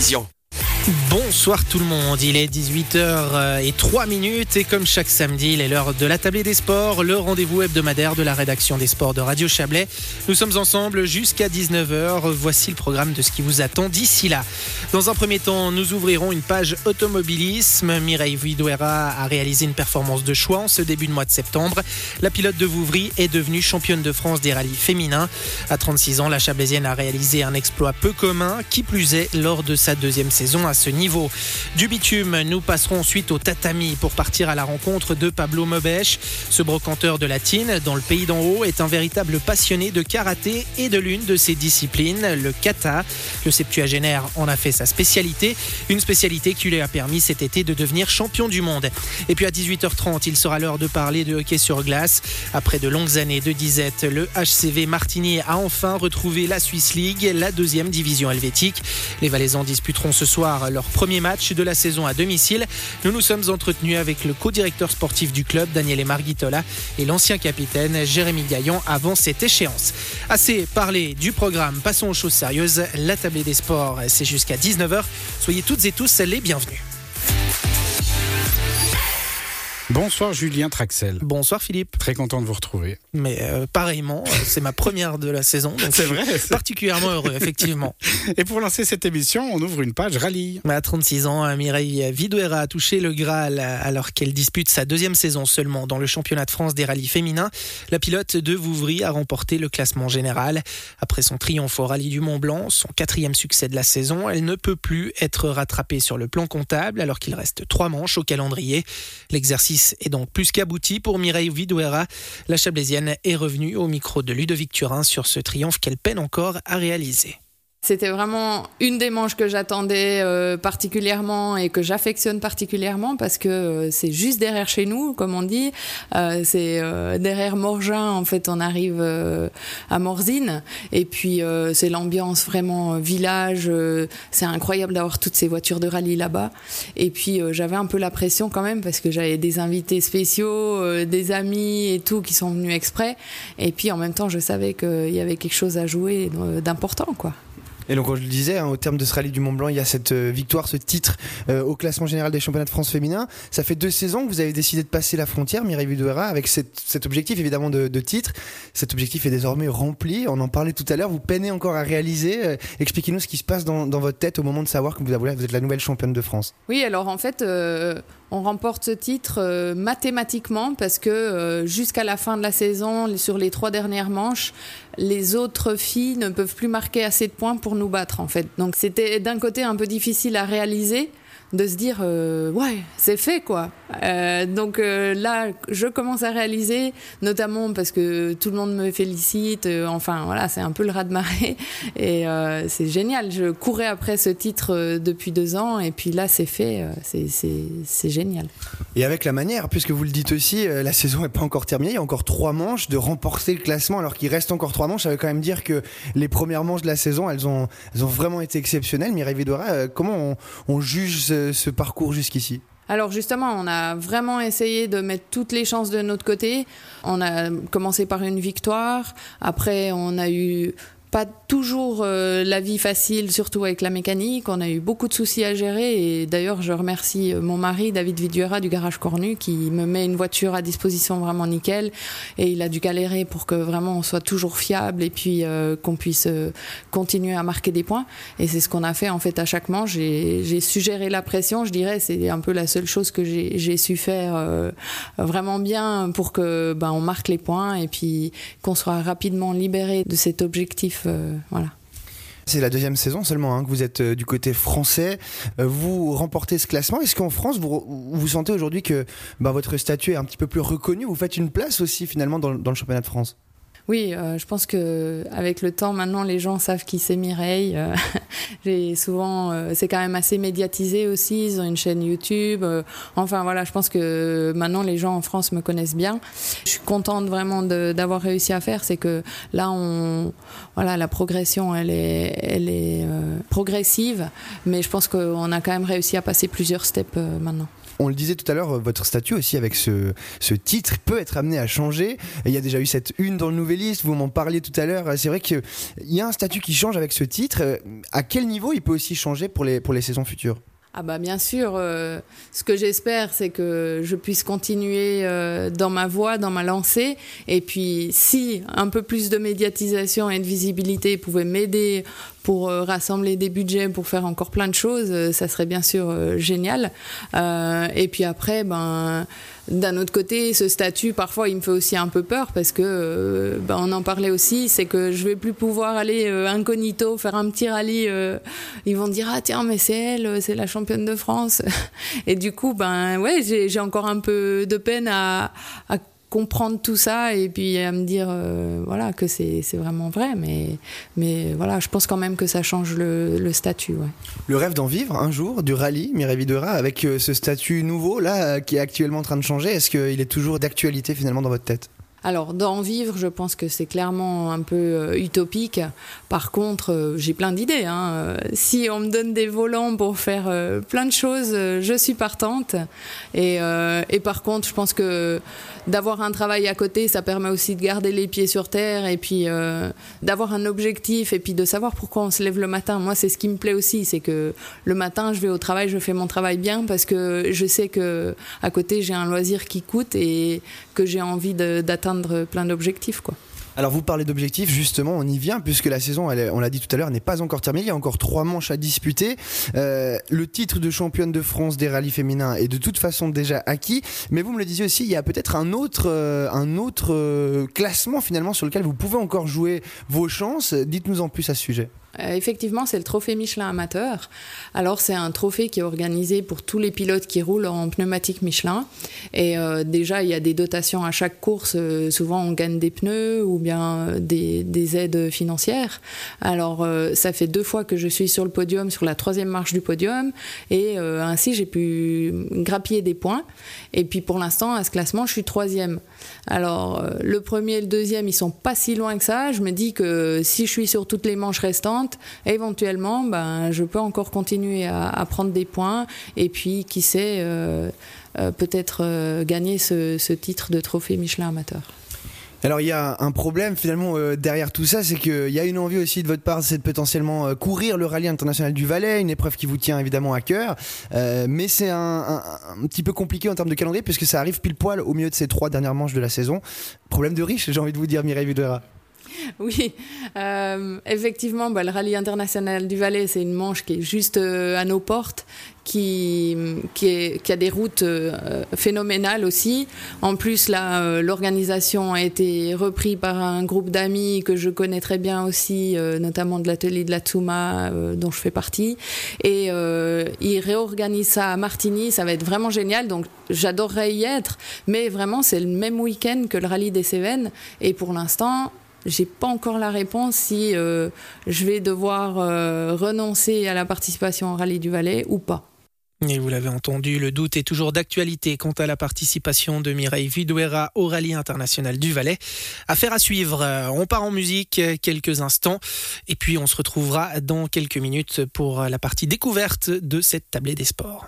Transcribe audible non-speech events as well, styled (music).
vision. Bonsoir tout le monde, il est 18h et 3 minutes et comme chaque samedi, il est l'heure de la tablée des sports, le rendez-vous hebdomadaire de la rédaction des sports de Radio Chablais. Nous sommes ensemble jusqu'à 19h, voici le programme de ce qui vous attend d'ici là. Dans un premier temps, nous ouvrirons une page automobilisme. Mireille Viduera a réalisé une performance de choix en ce début de mois de septembre. La pilote de Vouvry est devenue championne de France des rallyes féminins. À 36 ans, la Chablaisienne a réalisé un exploit peu commun, qui plus est lors de sa deuxième saison à ce niveau. Du bitume, nous passerons ensuite au tatami pour partir à la rencontre de Pablo Mobèche. Ce brocanteur de latine, dans le pays d'en haut, est un véritable passionné de karaté et de l'une de ses disciplines, le kata. Le septuagénaire en a fait sa spécialité, une spécialité qui lui a permis cet été de devenir champion du monde. Et puis à 18h30, il sera l'heure de parler de hockey sur glace. Après de longues années de disette, le HCV Martigny a enfin retrouvé la Swiss League, la deuxième division helvétique. Les Valaisans disputeront ce soir leur premier match de la saison à domicile. Nous nous sommes entretenus avec le co-directeur sportif du club, Daniele Margitola, et l'ancien capitaine, Jérémy Gaillon, avant cette échéance. Assez parlé du programme, passons aux choses sérieuses. La tablée des sports, c'est jusqu'à 19h. Soyez toutes et tous les bienvenus. Bonsoir Julien Traxel. Bonsoir Philippe. Très content de vous retrouver. Mais euh, pareillement, euh, c'est ma première de la saison. (laughs) C'est vrai. Particulièrement heureux, effectivement. (laughs) Et pour lancer cette émission, on ouvre une page rallye. À 36 ans, Mireille Vidouera a touché le Graal alors qu'elle dispute sa deuxième saison seulement dans le championnat de France des rallyes féminins. La pilote de Vouvry a remporté le classement général. Après son triomphe au rallye du Mont Blanc, son quatrième succès de la saison, elle ne peut plus être rattrapée sur le plan comptable alors qu'il reste trois manches au calendrier. L'exercice est donc plus qu'abouti pour Mireille Vidouera. La Chablaisienne est revenue au micro de Ludovic Turin sur ce triomphe qu'elle peine encore à réaliser. C'était vraiment une des manches que j'attendais euh, particulièrement et que j'affectionne particulièrement parce que euh, c'est juste derrière chez nous, comme on dit. Euh, c'est derrière Morgin, en fait, on arrive à Morzine. Et puis, c'est l'ambiance vraiment village. c'est incroyable d'avoir toutes ces voitures de rallye là-bas. Et puis, j'avais un peu la pression quand même parce que j'avais des invités spéciaux, des amis et tout qui sont venus exprès. Et puis, en même temps, je savais qu'il y avait quelque chose à jouer d'important, quoi. Et donc, je le disais, hein, au terme de ce rallye du Mont Blanc, il y a cette euh, victoire, ce titre euh, au classement général des championnats de France féminin. Ça fait deux saisons que vous avez décidé de passer la frontière, Mireille Vidouera, avec cet objectif évidemment de, titre. Cet objectif est désormais rempli. On en parlait tout à l'heure. Vous peinez encore à réaliser. Euh, expliquez-nous ce qui se passe dans, votre tête au moment de savoir que vous êtes la nouvelle championne de France. Oui, alors en fait, on remporte ce titre mathématiquement parce que jusqu'à la fin de la saison, sur les trois dernières manches, les autres filles ne peuvent plus marquer assez de points pour nous battre en fait. Donc c'était d'un côté un peu difficile à réaliser de se dire euh, ouais c'est fait quoi. Euh, donc euh, là je commence à réaliser notamment parce que tout le monde me félicite enfin voilà c'est un peu le raz de marée. (laughs) Et c'est génial. Je courais après ce titre depuis deux ans et puis là c'est fait c'est génial. Et avec la manière puisque vous le dites aussi la saison n'est pas encore terminée il y a encore trois manches de remporter le classement alors qu'il reste encore trois manches ça veut quand même dire que les premières manches de la saison elles ont, elles ont vraiment été exceptionnelles. Mireille Vidora comment on, on juge ce, parcours jusqu'ici alors justement, on a vraiment essayé de mettre toutes les chances de notre côté. On a commencé par une victoire, après on a eu pas toujours euh, la vie facile, surtout avec la mécanique. On a eu beaucoup de soucis à gérer et d'ailleurs je remercie euh, mon mari David Viduera du garage Cornu qui me met une voiture à disposition vraiment nickel et il a dû galérer pour que vraiment on soit toujours fiable et puis euh, qu'on puisse continuer à marquer des points. Et c'est ce qu'on a fait en fait à chaque manche. J'ai su gérer la pression, je dirais, c'est un peu la seule chose que j'ai su faire vraiment bien pour que ben, on marque les points et puis qu'on soit rapidement libéré de cet objectif euh, voilà. C'est la deuxième saison seulement hein, que vous êtes euh, du côté français. Euh, vous remportez ce classement. Est-ce qu'en France, vous, vous sentez aujourd'hui que bah, votre statut est un petit peu plus reconnu? Vous faites une place aussi finalement dans le championnat de France? Oui, euh, je pense que avec le temps, maintenant, les gens savent qui c'est Mireille. Euh, (laughs) souvent, euh, c'est quand même assez médiatisé aussi. Ils ont une chaîne YouTube. enfin voilà, je pense que maintenant les gens en France me connaissent bien. Je suis contente vraiment d'avoir réussi à faire. C'est que là, on, voilà, la progression, elle est, elle est progressive, mais je pense qu'on a quand même réussi à passer plusieurs steps maintenant. On le disait tout à l'heure, votre statut aussi avec ce, titre peut être amené à changer. il y a déjà eu cette une dans le Nouvelliste, vous m'en parliez tout à l'heure. C'est vrai qu'il y a un statut qui change avec ce titre. À quel niveau il peut aussi changer pour les, pour les saisons futures? Ah bah bien sûr, euh, ce que j'espère, c'est que je puisse continuer euh, dans ma voie, dans ma lancée. Et puis, si un peu plus de médiatisation et de visibilité pouvait m'aider pour euh, rassembler des budgets, pour faire encore plein de choses, ça serait bien sûr génial. et puis après, ben d'un autre côté, ce statut, parfois, il me fait aussi un peu peur parce que, euh, ben, on en parlait aussi, c'est que je vais plus pouvoir aller euh, incognito faire un petit rallye. Euh, ils vont dire ah tiens mais c'est elle, c'est la championne de France. (laughs) Et du coup, ben ouais, j'ai encore un peu de peine à, à comprendre tout ça et puis à me dire euh, voilà que c'est vraiment vrai. Mais mais voilà je pense quand même que ça change le, statut le rêve d'en vivre un jour du rallye Mireille Videra avec euh, ce statut nouveau là qui est actuellement en train de changer est-ce qu'il est toujours d'actualité finalement dans votre tête? Alors, d'en vivre, je pense que c'est clairement un peu euh, utopique. Par contre, euh, j'ai plein d'idées. Hein. Euh, si on me donne des volants pour faire plein de choses, je suis partante. Et, et, par contre, je pense que d'avoir un travail à côté, ça permet aussi de garder les pieds sur terre et puis d'avoir un objectif et puis de savoir pourquoi on se lève le matin. Moi, c'est ce qui me plaît aussi, c'est que le matin, je vais au travail, je fais mon travail bien parce que je sais que à côté, j'ai un loisir qui coûte et que j'ai envie d'atteindre plein d'objectifs. quoi. Alors vous parlez d'objectifs, justement, on y vient, puisque la saison, on l'a dit tout à l'heure, n'est pas encore terminée, il y a encore trois manches à disputer. Euh, le titre de championne de France des rallyes féminins est de toute façon déjà acquis, mais vous me le disiez aussi, il y a peut-être un autre, euh, un autre euh, classement finalement sur lequel vous pouvez encore jouer vos chances. Dites-nous en plus à ce sujet. Euh, effectivement, c'est le trophée Michelin amateur. Alors, c'est un trophée qui est organisé pour tous les pilotes qui roulent en pneumatique Michelin. Et euh, déjà, il y a des dotations à chaque course. Euh, souvent, on gagne des pneus ou bien des, aides financières. Alors, ça fait deux fois que je suis sur le podium, sur la troisième marche du podium. Et ainsi, j'ai pu grappiller des points. Et puis, pour l'instant, à ce classement, je suis troisième. Alors, le premier et le deuxième, ils sont pas si loin que ça. Je me dis que si je suis sur toutes les manches restantes, éventuellement, ben, je peux encore continuer à, prendre des points et puis, qui sait, euh, euh, peut-être euh, gagner ce, titre de trophée Michelin amateur. Alors il y a un problème finalement derrière tout ça, c'est qu'il y a une envie aussi de votre part, c'est de potentiellement courir le rallye international du Valais, une épreuve qui vous tient évidemment à cœur, mais c'est un, petit peu compliqué en termes de calendrier puisque ça arrive pile poil au milieu de ces trois dernières manches de la saison. Problème de riche, j'ai envie de vous dire Mireille Videra. (laughs) Oui, euh, effectivement, bah, le rallye international du Valais, c'est une manche qui est juste euh, à nos portes, qui, a des routes euh, phénoménales aussi. En plus, l'organisation a été reprise par un groupe d'amis que je connais très bien aussi, notamment de l'atelier de la Tsuma, dont je fais partie. Et ils réorganisent ça à Martigny, ça va être vraiment génial. Donc, j'adorerais y être, mais vraiment, c'est le même week-end que le rallye des Cévennes. Et pour l'instant, j'ai pas encore la réponse si euh, je vais devoir euh, renoncer à la participation au rallye du Valais ou pas. Et vous l'avez entendu, le doute est toujours d'actualité quant à la participation de Mireille Viduera au rallye international du Valais. Affaire à suivre. On part en musique quelques instants et puis on se retrouvera dans quelques minutes pour la partie découverte de cette tablée des sports.